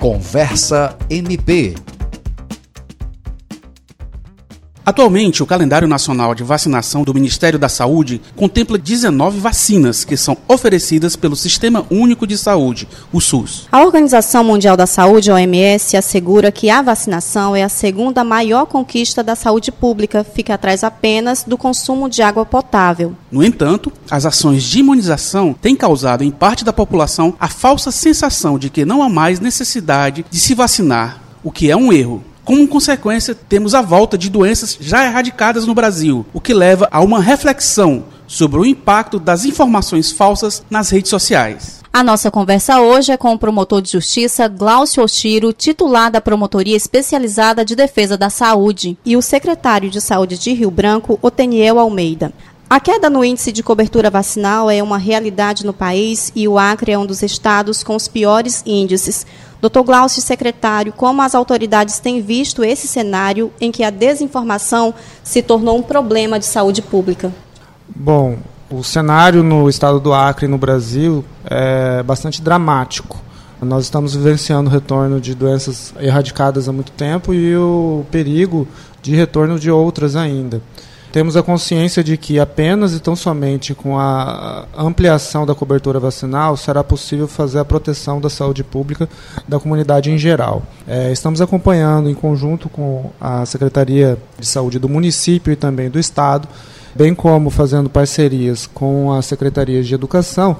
Conversa MP. Atualmente, o calendário nacional de vacinação do Ministério da Saúde contempla 19 vacinas que são oferecidas pelo Sistema Único de Saúde, o SUS. A Organização Mundial da Saúde, OMS, assegura que a vacinação é a segunda maior conquista da saúde pública, fica atrás apenas do consumo de água potável. No entanto, as ações de imunização têm causado em parte da população a falsa sensação de que não há mais necessidade de se vacinar, o que é um erro. Como consequência, temos a volta de doenças já erradicadas no Brasil, o que leva a uma reflexão sobre o impacto das informações falsas nas redes sociais. A nossa conversa hoje é com o promotor de justiça Glaucio Oshiro, titular da Promotoria Especializada de Defesa da Saúde, e o secretário de Saúde de Rio Branco, Oteniel Almeida. A queda no índice de cobertura vacinal é uma realidade no país e o Acre é um dos estados com os piores índices. Dr. Glaucio, secretário, como as autoridades têm visto esse cenário em que a desinformação se tornou um problema de saúde pública? Bom, o cenário no estado do Acre e no Brasil é bastante dramático. Nós estamos vivenciando o retorno de doenças erradicadas há muito tempo e o perigo de retorno de outras ainda. Temos a consciência de que apenas e tão somente com a ampliação da cobertura vacinal será possível fazer a proteção da saúde pública da comunidade em geral. É, estamos acompanhando, em conjunto com a Secretaria de Saúde do município e também do Estado, bem como fazendo parcerias com as secretarias de educação,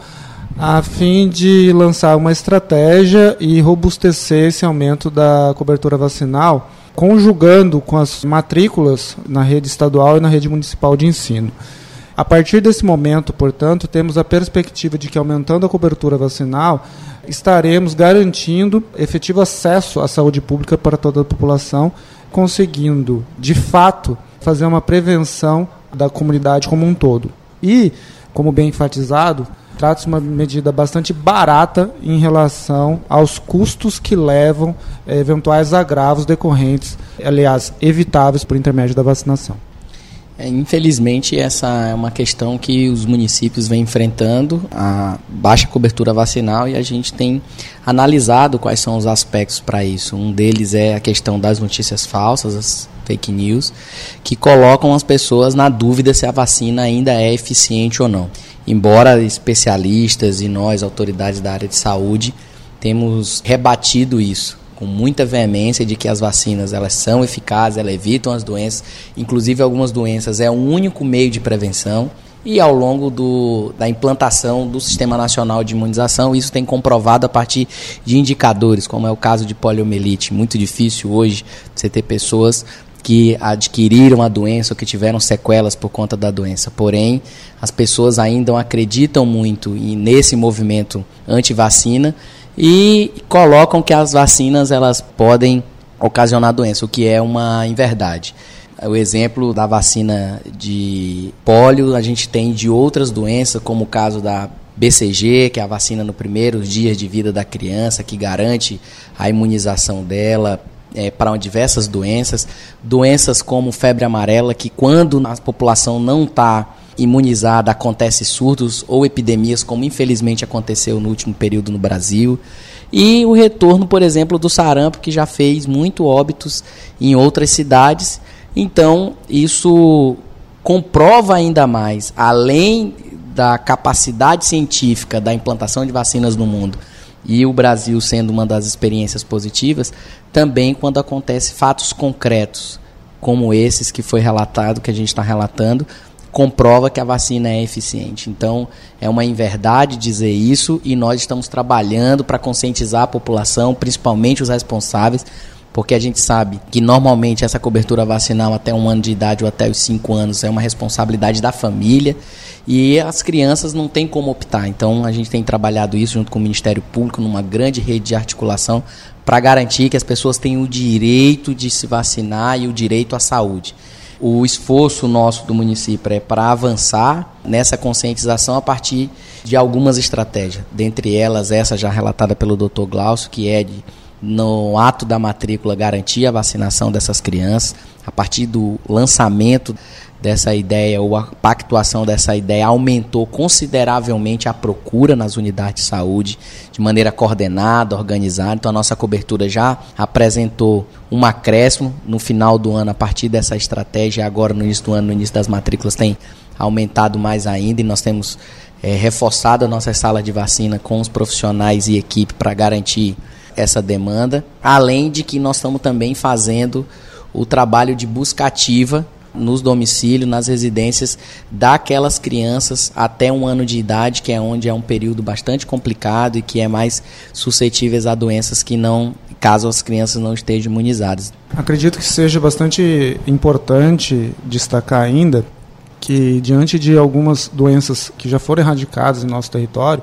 a fim de lançar uma estratégia e robustecer esse aumento da cobertura vacinal conjugando com as matrículas na rede estadual e na rede municipal de ensino. A partir desse momento, portanto, temos a perspectiva de que, aumentando a cobertura vacinal, estaremos garantindo efetivo acesso à saúde pública para toda a população, conseguindo, de fato, fazer uma prevenção da comunidade como um todo. E, como bem enfatizado, Trata-se de uma medida bastante barata em relação aos custos que levam eh, eventuais agravos decorrentes, aliás, evitáveis por intermédio da vacinação. É, infelizmente, essa é uma questão que os municípios vêm enfrentando, a baixa cobertura vacinal, e a gente tem analisado quais são os aspectos para isso. Um deles é a questão das notícias falsas, as fake news, que colocam as pessoas na dúvida se a vacina ainda é eficiente ou não embora especialistas e nós, autoridades da área de saúde, temos rebatido isso com muita veemência de que as vacinas elas são eficazes, elas evitam as doenças, inclusive algumas doenças é o único meio de prevenção e ao longo do, da implantação do Sistema Nacional de Imunização, isso tem comprovado a partir de indicadores, como é o caso de poliomielite. Muito difícil hoje você ter pessoas que adquiriram a doença ou que tiveram sequelas por conta da doença. Porém, as pessoas ainda acreditam muito nesse movimento anti-vacina e colocam que as vacinas elas podem ocasionar doença, o que é uma inverdade. O exemplo da vacina de pólio, a gente tem de outras doenças, como o caso da BCG, que é a vacina no primeiros dias de vida da criança, que garante a imunização dela é, para diversas doenças, doenças como febre amarela, que quando a população não está imunizada acontece surtos ou epidemias, como infelizmente aconteceu no último período no Brasil. E o retorno, por exemplo, do sarampo, que já fez muito óbitos em outras cidades. Então, isso comprova ainda mais, além da capacidade científica da implantação de vacinas no mundo, e o Brasil sendo uma das experiências positivas, também quando acontece fatos concretos, como esses que foi relatado, que a gente está relatando, comprova que a vacina é eficiente. Então, é uma inverdade dizer isso e nós estamos trabalhando para conscientizar a população, principalmente os responsáveis, porque a gente sabe que normalmente essa cobertura vacinal até um ano de idade ou até os cinco anos é uma responsabilidade da família e as crianças não têm como optar. Então a gente tem trabalhado isso junto com o Ministério Público numa grande rede de articulação para garantir que as pessoas tenham o direito de se vacinar e o direito à saúde. O esforço nosso do município é para avançar nessa conscientização a partir de algumas estratégias, dentre elas essa já relatada pelo Dr. Glaucio, que é de no ato da matrícula garantir a vacinação dessas crianças, a partir do lançamento dessa ideia ou a pactuação dessa ideia aumentou consideravelmente a procura nas unidades de saúde de maneira coordenada, organizada. Então a nossa cobertura já apresentou um acréscimo no final do ano a partir dessa estratégia. Agora no início do ano, no início das matrículas tem aumentado mais ainda e nós temos é, reforçado a nossa sala de vacina com os profissionais e equipe para garantir essa demanda. Além de que nós estamos também fazendo o trabalho de busca ativa nos domicílios, nas residências daquelas crianças até um ano de idade, que é onde é um período bastante complicado e que é mais suscetíveis a doenças que não, caso as crianças não estejam imunizadas. Acredito que seja bastante importante destacar ainda que diante de algumas doenças que já foram erradicadas em nosso território,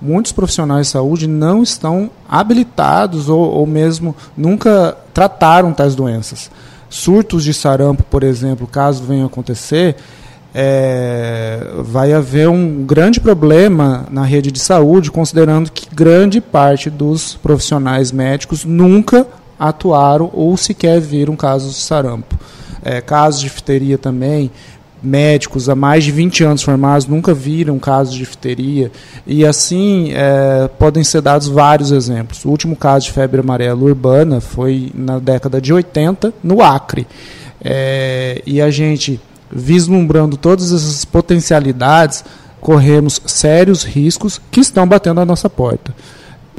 muitos profissionais de saúde não estão habilitados ou, ou mesmo nunca trataram tais doenças surtos de sarampo, por exemplo, caso venha acontecer, é, vai haver um grande problema na rede de saúde, considerando que grande parte dos profissionais médicos nunca atuaram ou sequer viram casos de sarampo. É, casos de difteria também, médicos há mais de 20 anos formados nunca viram casos de difteria e assim é, podem ser dados vários exemplos. O último caso de febre amarela urbana foi na década de 80 no Acre é, e a gente vislumbrando todas essas potencialidades corremos sérios riscos que estão batendo à nossa porta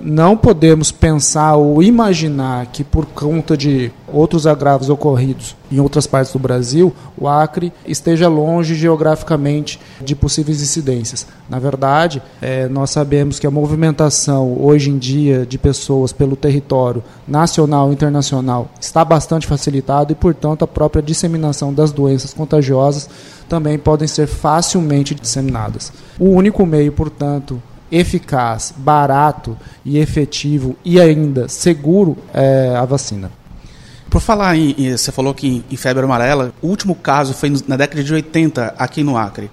não podemos pensar ou imaginar que por conta de outros agravos ocorridos em outras partes do Brasil, o Acre esteja longe geograficamente de possíveis incidências. Na verdade, é, nós sabemos que a movimentação hoje em dia de pessoas pelo território nacional e internacional está bastante facilitada e, portanto, a própria disseminação das doenças contagiosas também podem ser facilmente disseminadas. O único meio, portanto, eficaz, barato e efetivo e ainda seguro é a vacina. Por falar em, você falou que em febre amarela, o último caso foi na década de 80 aqui no Acre.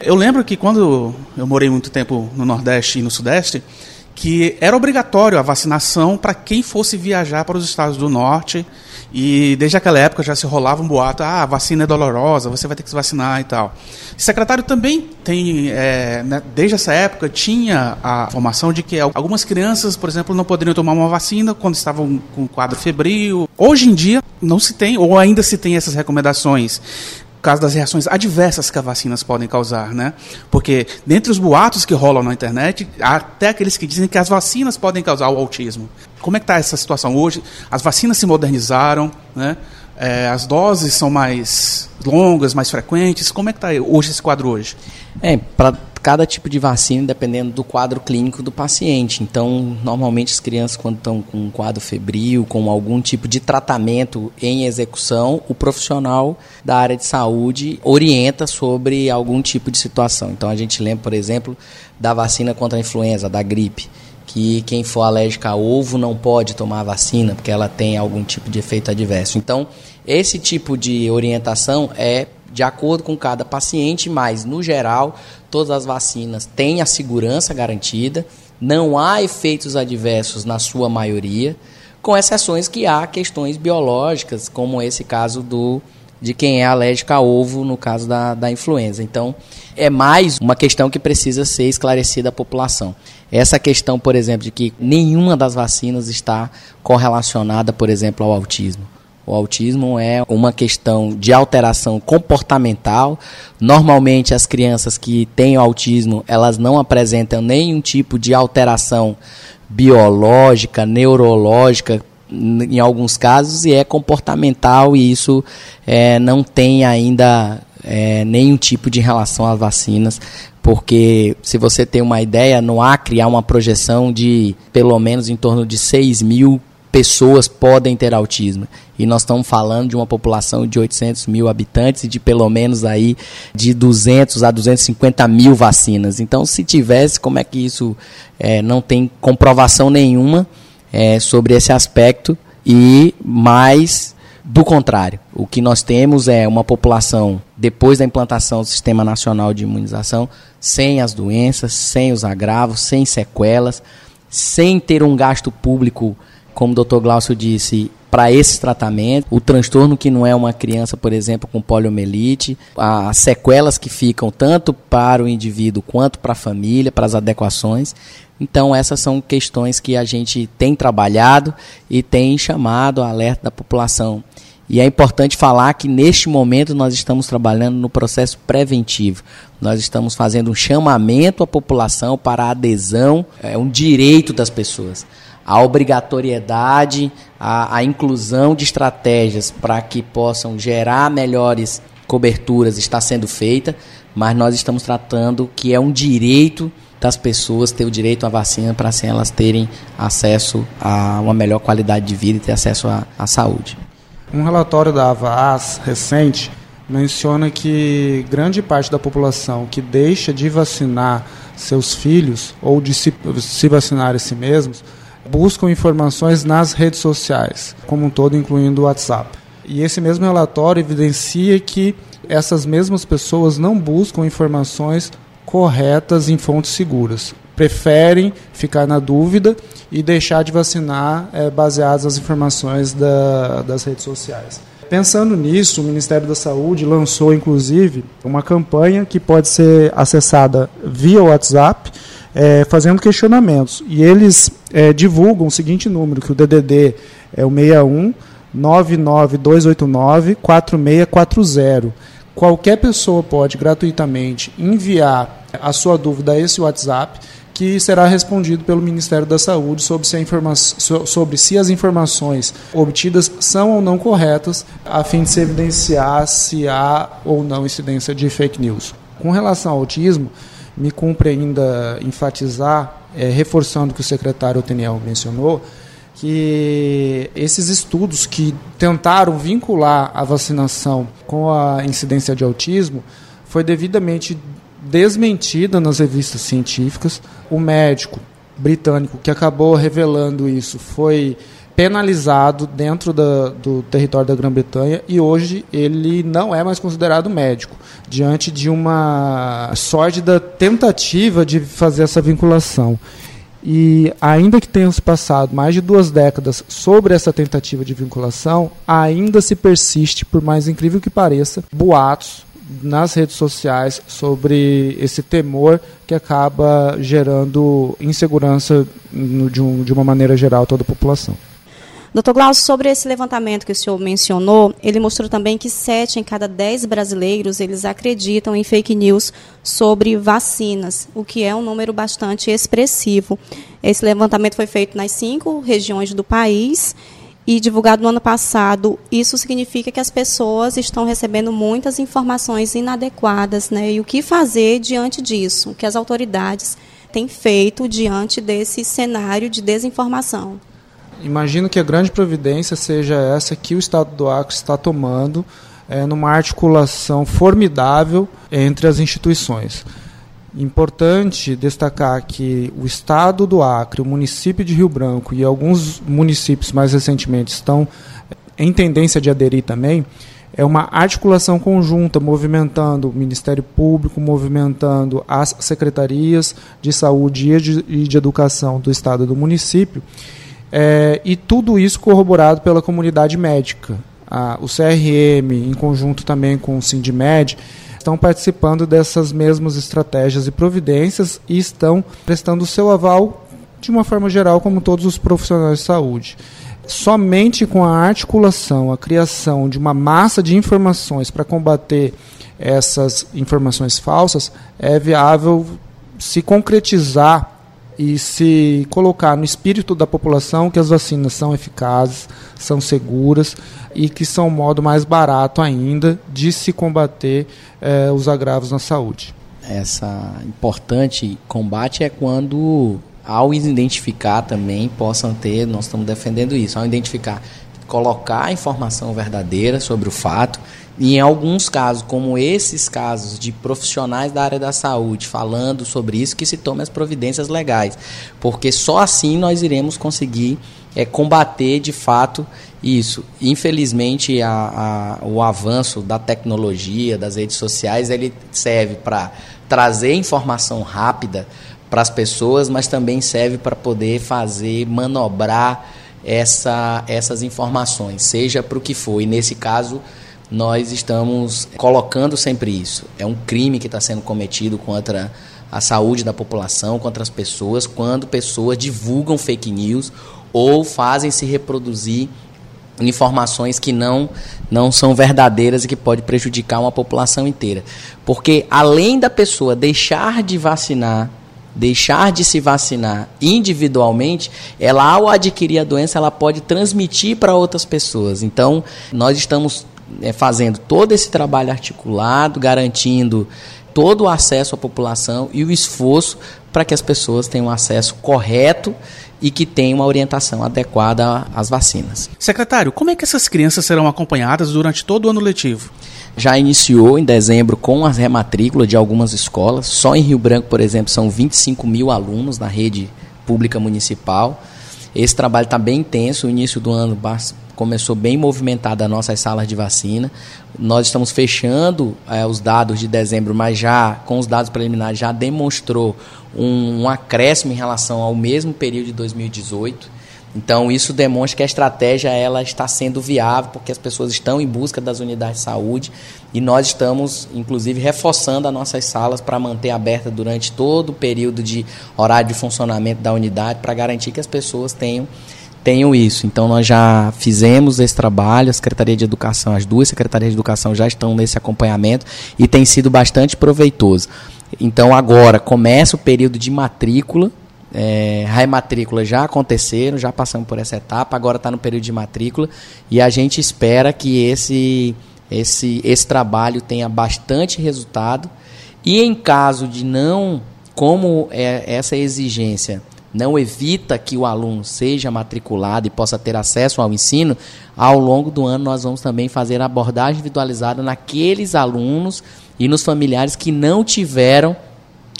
Eu lembro que quando eu morei muito tempo no Nordeste e no Sudeste, que era obrigatório a vacinação para quem fosse viajar para os estados do Norte e desde aquela época já se rolava um boato, ah, vacina é dolorosa, você vai ter que se vacinar e tal. O secretário também tem, é, né, desde essa época, tinha a informação de que algumas crianças, por exemplo, não poderiam tomar uma vacina quando estavam com quadro febril. Hoje em dia não se tem, ou ainda se tem essas recomendações caso das reações adversas que as vacinas podem causar, né? Porque dentre os boatos que rolam na internet, há até aqueles que dizem que as vacinas podem causar o autismo. Como é que está essa situação hoje? As vacinas se modernizaram, né? É, as doses são mais longas, mais frequentes. Como é que está hoje esse quadro hoje? É, para cada tipo de vacina, dependendo do quadro clínico do paciente. Então, normalmente as crianças, quando estão com um quadro febril, com algum tipo de tratamento em execução, o profissional da área de saúde orienta sobre algum tipo de situação. Então, a gente lembra, por exemplo, da vacina contra a influenza, da gripe que quem for alérgico a ovo não pode tomar a vacina porque ela tem algum tipo de efeito adverso. Então, esse tipo de orientação é de acordo com cada paciente, mas no geral, todas as vacinas têm a segurança garantida, não há efeitos adversos na sua maioria, com exceções que há questões biológicas, como esse caso do de quem é alérgico a ovo, no caso da, da influenza. Então, é mais uma questão que precisa ser esclarecida à população. Essa questão, por exemplo, de que nenhuma das vacinas está correlacionada, por exemplo, ao autismo. O autismo é uma questão de alteração comportamental. Normalmente as crianças que têm autismo, elas não apresentam nenhum tipo de alteração biológica, neurológica, em alguns casos, e é comportamental e isso é, não tem ainda é, nenhum tipo de relação às vacinas, porque se você tem uma ideia, no Acre há uma projeção de pelo menos em torno de 6 mil pessoas podem ter autismo. E nós estamos falando de uma população de 800 mil habitantes e de pelo menos aí de 200 a 250 mil vacinas. Então, se tivesse, como é que isso é, não tem comprovação nenhuma é, sobre esse aspecto e mais do contrário. O que nós temos é uma população, depois da implantação do Sistema Nacional de Imunização, sem as doenças, sem os agravos, sem sequelas, sem ter um gasto público como o Dr. Glaucio disse, para esse tratamento, o transtorno que não é uma criança, por exemplo, com poliomielite, as sequelas que ficam tanto para o indivíduo quanto para a família, para as adequações. Então, essas são questões que a gente tem trabalhado e tem chamado a alerta da população. E é importante falar que neste momento nós estamos trabalhando no processo preventivo. Nós estamos fazendo um chamamento à população para a adesão, é um direito das pessoas. A obrigatoriedade, a, a inclusão de estratégias para que possam gerar melhores coberturas está sendo feita, mas nós estamos tratando que é um direito das pessoas ter o direito à vacina para assim elas terem acesso a uma melhor qualidade de vida e ter acesso à, à saúde. Um relatório da Avas recente menciona que grande parte da população que deixa de vacinar seus filhos ou de se, se vacinar a si mesmos buscam informações nas redes sociais, como um todo, incluindo o WhatsApp. E esse mesmo relatório evidencia que essas mesmas pessoas não buscam informações corretas em fontes seguras. Preferem ficar na dúvida e deixar de vacinar é, baseados nas informações da, das redes sociais. Pensando nisso, o Ministério da Saúde lançou, inclusive, uma campanha que pode ser acessada via WhatsApp, é, fazendo questionamentos. E eles é, divulgam o seguinte número, que o DDD é o 61 99289 4640. Qualquer pessoa pode gratuitamente enviar a sua dúvida a esse WhatsApp que será respondido pelo Ministério da Saúde sobre se, sobre se, as informações obtidas são ou não corretas, a fim de se evidenciar se há ou não incidência de fake news. Com relação ao autismo, me cumpre ainda enfatizar, é, reforçando o que o secretário Oteniel mencionou, que esses estudos que tentaram vincular a vacinação com a incidência de autismo foi devidamente desmentida nas revistas científicas. O médico britânico que acabou revelando isso foi penalizado dentro da, do território da Grã-Bretanha e hoje ele não é mais considerado médico, diante de uma sórdida tentativa de fazer essa vinculação. E ainda que tenham se passado mais de duas décadas sobre essa tentativa de vinculação, ainda se persiste, por mais incrível que pareça, boatos nas redes sociais sobre esse temor que acaba gerando insegurança de, um, uma maneira geral toda a população. Doutor Glaucio, sobre esse levantamento que o senhor mencionou, ele mostrou também que sete em cada dez brasileiros eles acreditam em fake news sobre vacinas, o que é um número bastante expressivo. Esse levantamento foi feito nas cinco regiões do país e divulgado no ano passado. Isso significa que as pessoas estão recebendo muitas informações inadequadas, né? E o que fazer diante disso? O que as autoridades têm feito diante desse cenário de desinformação? Imagino que a grande providência seja essa que o Estado do Acre está tomando é, numa articulação formidável entre as instituições. Importante destacar que o Estado do Acre, o município de Rio Branco e alguns municípios mais recentemente estão em tendência de aderir também, é uma articulação conjunta movimentando o Ministério Público, movimentando as secretarias de saúde e de, educação do Estado e do município, é, e tudo isso corroborado pela comunidade médica. O CRM, em conjunto também com o Sindmed, estão participando dessas mesmas estratégias e providências e estão prestando o seu aval de uma forma geral, como todos os profissionais de saúde. Somente com a articulação, a criação de uma massa de informações para combater essas informações falsas, é viável se concretizar e se colocar no espírito da população que as vacinas são eficazes, são seguras e que são o modo mais barato ainda de se combater eh, os agravos na saúde. Essa importante combate é quando, ao identificar também, possam ter, nós estamos defendendo isso, ao identificar, colocar a informação verdadeira sobre o fato e em alguns casos, como esses casos de profissionais da área da saúde falando sobre isso, que se tomem as providências legais, porque só assim nós iremos conseguir é, combater de fato isso. Infelizmente, a, a, o avanço da tecnologia, das redes sociais, ele serve para trazer informação rápida para as pessoas, mas também serve para poder fazer, manobrar essa, essas informações, seja para o que for. E nesse caso, nós estamos colocando sempre isso. É um crime que está sendo cometido contra a saúde da população, contra as pessoas, quando pessoas divulgam fake news ou fazem se reproduzir informações que não não são verdadeiras e que pode prejudicar uma população inteira. Porque além da pessoa deixar de vacinar, deixar de se vacinar individualmente, ela ao adquirir a doença, ela pode transmitir para outras pessoas. Então, nós estamos é, fazendo todo esse trabalho articulado, garantindo todo o acesso à população e o esforço para que as pessoas tenham acesso correto e que tenham uma orientação adequada às vacinas. Secretário, como é que essas crianças serão acompanhadas durante todo o ano letivo? Já iniciou em dezembro com a rematrícula de algumas escolas. Só em Rio Branco, por exemplo, são 25 mil alunos na rede pública municipal. Esse trabalho está bem intenso. O início do ano começou bem movimentada as nossas salas de vacina. Nós estamos fechando é, os dados de dezembro, mas já com os dados preliminares já demonstrou um, um acréscimo em relação ao mesmo período de 2018. Então isso demonstra que a estratégia ela está sendo viável porque as pessoas estão em busca das unidades de saúde e nós estamos inclusive reforçando as nossas salas para manter aberta durante todo o período de horário de funcionamento da unidade para garantir que as pessoas tenham tenham isso. Então nós já fizemos esse trabalho, a Secretaria de Educação, as duas secretarias de educação já estão nesse acompanhamento e tem sido bastante proveitoso. Então agora começa o período de matrícula. É, matrícula já aconteceram, já passamos por essa etapa, agora está no período de matrícula. E a gente espera que esse, esse, esse trabalho tenha bastante resultado. E em caso de não, como é essa exigência não evita que o aluno seja matriculado e possa ter acesso ao ensino, ao longo do ano nós vamos também fazer abordagem individualizada naqueles alunos e nos familiares que não tiveram,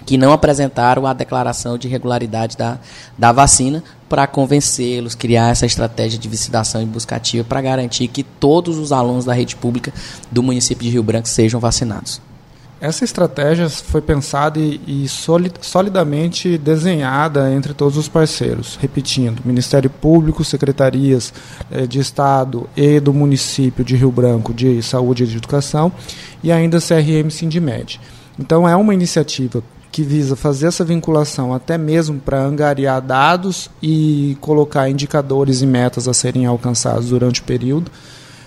que não apresentaram a declaração de regularidade da, da vacina, para convencê-los, criar essa estratégia de visitação e buscativa para garantir que todos os alunos da rede pública do município de Rio Branco sejam vacinados. Essa estratégia foi pensada e, e solidamente desenhada entre todos os parceiros. Repetindo, Ministério Público, secretarias eh, de Estado e do município de Rio Branco de Saúde e de Educação e ainda CRM Sindimed. Então é uma iniciativa que visa fazer essa vinculação até mesmo para angariar dados e colocar indicadores e metas a serem alcançados durante o período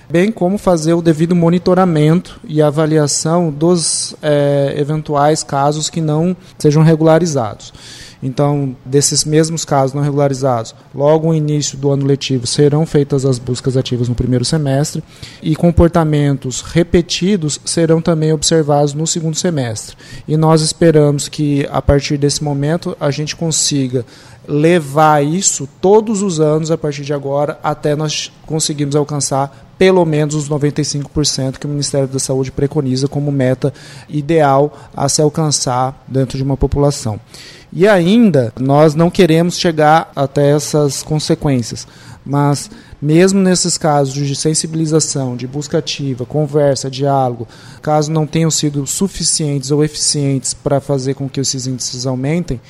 bem como fazer o devido monitoramento e avaliação dos é, eventuais casos que não sejam regularizados. Então, desses mesmos casos não regularizados, logo no início do ano letivo serão feitas as buscas ativas no primeiro semestre e comportamentos repetidos serão também observados no segundo semestre. E nós esperamos que a partir desse momento a gente consiga levar isso todos os anos a partir de agora até nós conseguirmos alcançar pelo menos os 95% que o Ministério da Saúde preconiza como meta ideal a se alcançar dentro de uma população. E ainda, nós não queremos chegar até essas consequências, mas mesmo nesses casos de sensibilização, de busca ativa, conversa, diálogo, caso não tenham sido suficientes ou eficientes para fazer com que esses índices aumentem,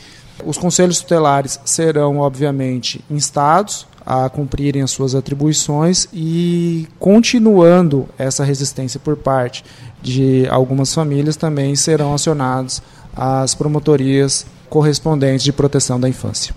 os conselhos tutelares serão, obviamente, instados a cumprirem as suas atribuições e continuando essa resistência por parte de algumas famílias também serão acionados as promotorias correspondentes de proteção da infância.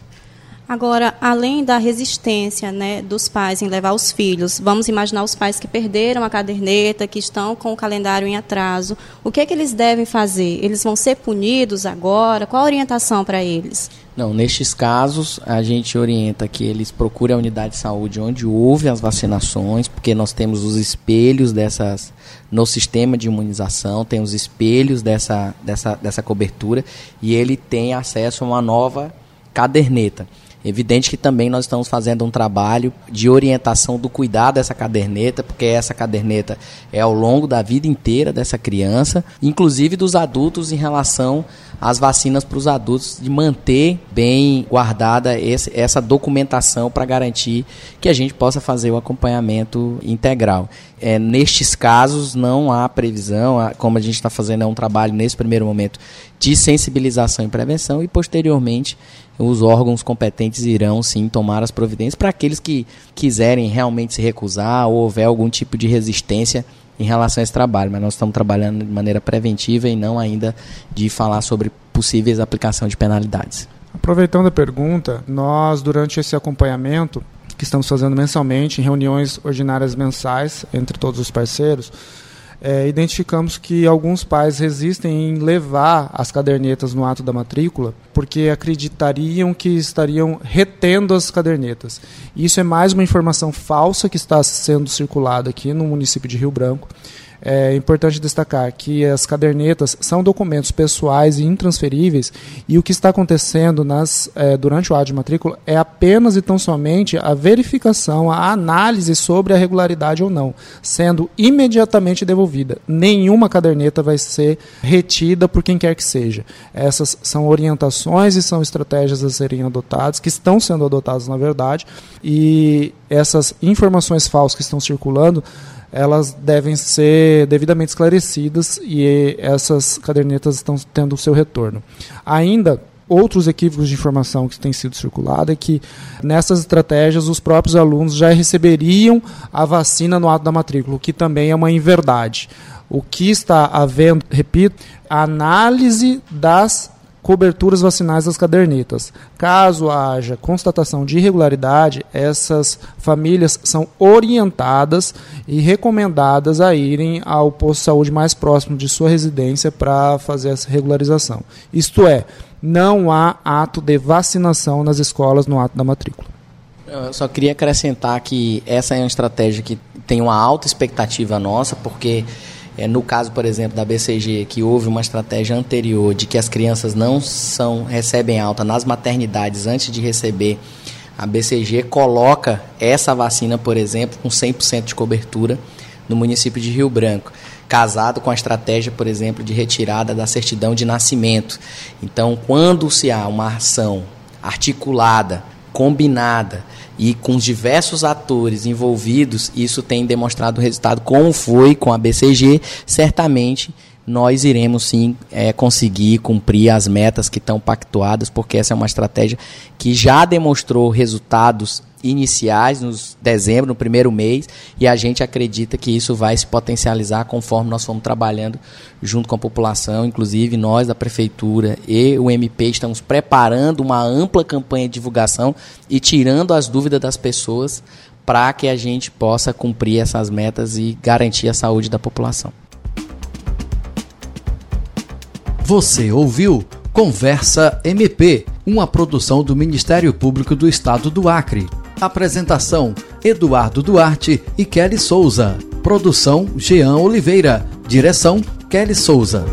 Agora, além da resistência né, dos pais em levar os filhos, vamos imaginar os pais que perderam a caderneta, que estão com o calendário em atraso. O que é que eles devem fazer? Eles vão ser punidos agora? Qual a orientação para eles? Não, nestes casos, a gente orienta que eles procurem a unidade de saúde onde houve as vacinações, porque nós temos os espelhos dessas no sistema de imunização, tem os espelhos dessa, dessa, dessa cobertura e ele tem acesso a uma nova caderneta. Evidente que também nós estamos fazendo um trabalho de orientação do cuidado dessa caderneta, porque essa caderneta é ao longo da vida inteira dessa criança, inclusive dos adultos em relação às vacinas para os adultos, de manter bem guardada esse, essa documentação para garantir que a gente possa fazer o acompanhamento integral. É, nestes casos, não há previsão, como a gente está fazendo, é um trabalho nesse primeiro momento de sensibilização e prevenção, e posteriormente os órgãos competentes irão sim tomar as providências para aqueles que quiserem realmente se recusar ou houver algum tipo de resistência em relação a esse trabalho, mas nós estamos trabalhando de maneira preventiva e não ainda de falar sobre possíveis aplicação de penalidades. Aproveitando a pergunta, nós durante esse acompanhamento que estamos fazendo mensalmente em reuniões ordinárias mensais entre todos os parceiros, é, identificamos que alguns pais resistem em levar as cadernetas no ato da matrícula porque acreditariam que estariam retendo as cadernetas. Isso é mais uma informação falsa que está sendo circulada aqui no município de Rio Branco. É importante destacar que as cadernetas são documentos pessoais e intransferíveis e o que está acontecendo nas, é, durante o ato de matrícula é apenas e tão somente a verificação, a análise sobre a regularidade ou não, sendo imediatamente devolvida. Nenhuma caderneta vai ser retida por quem quer que seja. Essas são orientações e são estratégias a serem adotadas, que estão sendo adotadas na verdade, e essas informações falsas que estão circulando elas devem ser devidamente esclarecidas e essas cadernetas estão tendo seu retorno. Ainda outros equívocos de informação que têm sido circulado é que nessas estratégias os próprios alunos já receberiam a vacina no ato da matrícula, o que também é uma inverdade. O que está havendo, repito, a análise das coberturas vacinais das cadernetas. Caso haja constatação de irregularidade, essas famílias são orientadas e recomendadas a irem ao posto de saúde mais próximo de sua residência para fazer essa regularização. Isto é, não há ato de vacinação nas escolas no ato da matrícula. Eu só queria acrescentar que essa é uma estratégia que tem uma alta expectativa nossa, porque é, no caso, por exemplo, da BCG, que houve uma estratégia anterior de que as crianças não são recebem alta nas maternidades antes de receber, a BCG coloca essa vacina, por exemplo, com 100% de cobertura no município de Rio Branco, casado com a estratégia, por exemplo, de retirada da certidão de nascimento. Então, quando se há uma ação articulada, combinada, e com os diversos atores envolvidos, isso tem demonstrado resultado, como foi com a BCG, certamente nós iremos sim é, conseguir cumprir as metas que estão pactuadas, porque essa é uma estratégia que já demonstrou resultados iniciais nos dezembro, no primeiro mês, e a gente acredita que isso vai se potencializar conforme nós formos trabalhando junto com a população, inclusive nós da prefeitura e o MP estamos preparando uma ampla campanha de divulgação e tirando as dúvidas das pessoas para que a gente possa cumprir essas metas e garantir a saúde da população. Você ouviu Conversa MP, uma produção do Ministério Público do Estado do Acre. Apresentação: Eduardo Duarte e Kelly Souza. Produção: Jean Oliveira. Direção: Kelly Souza.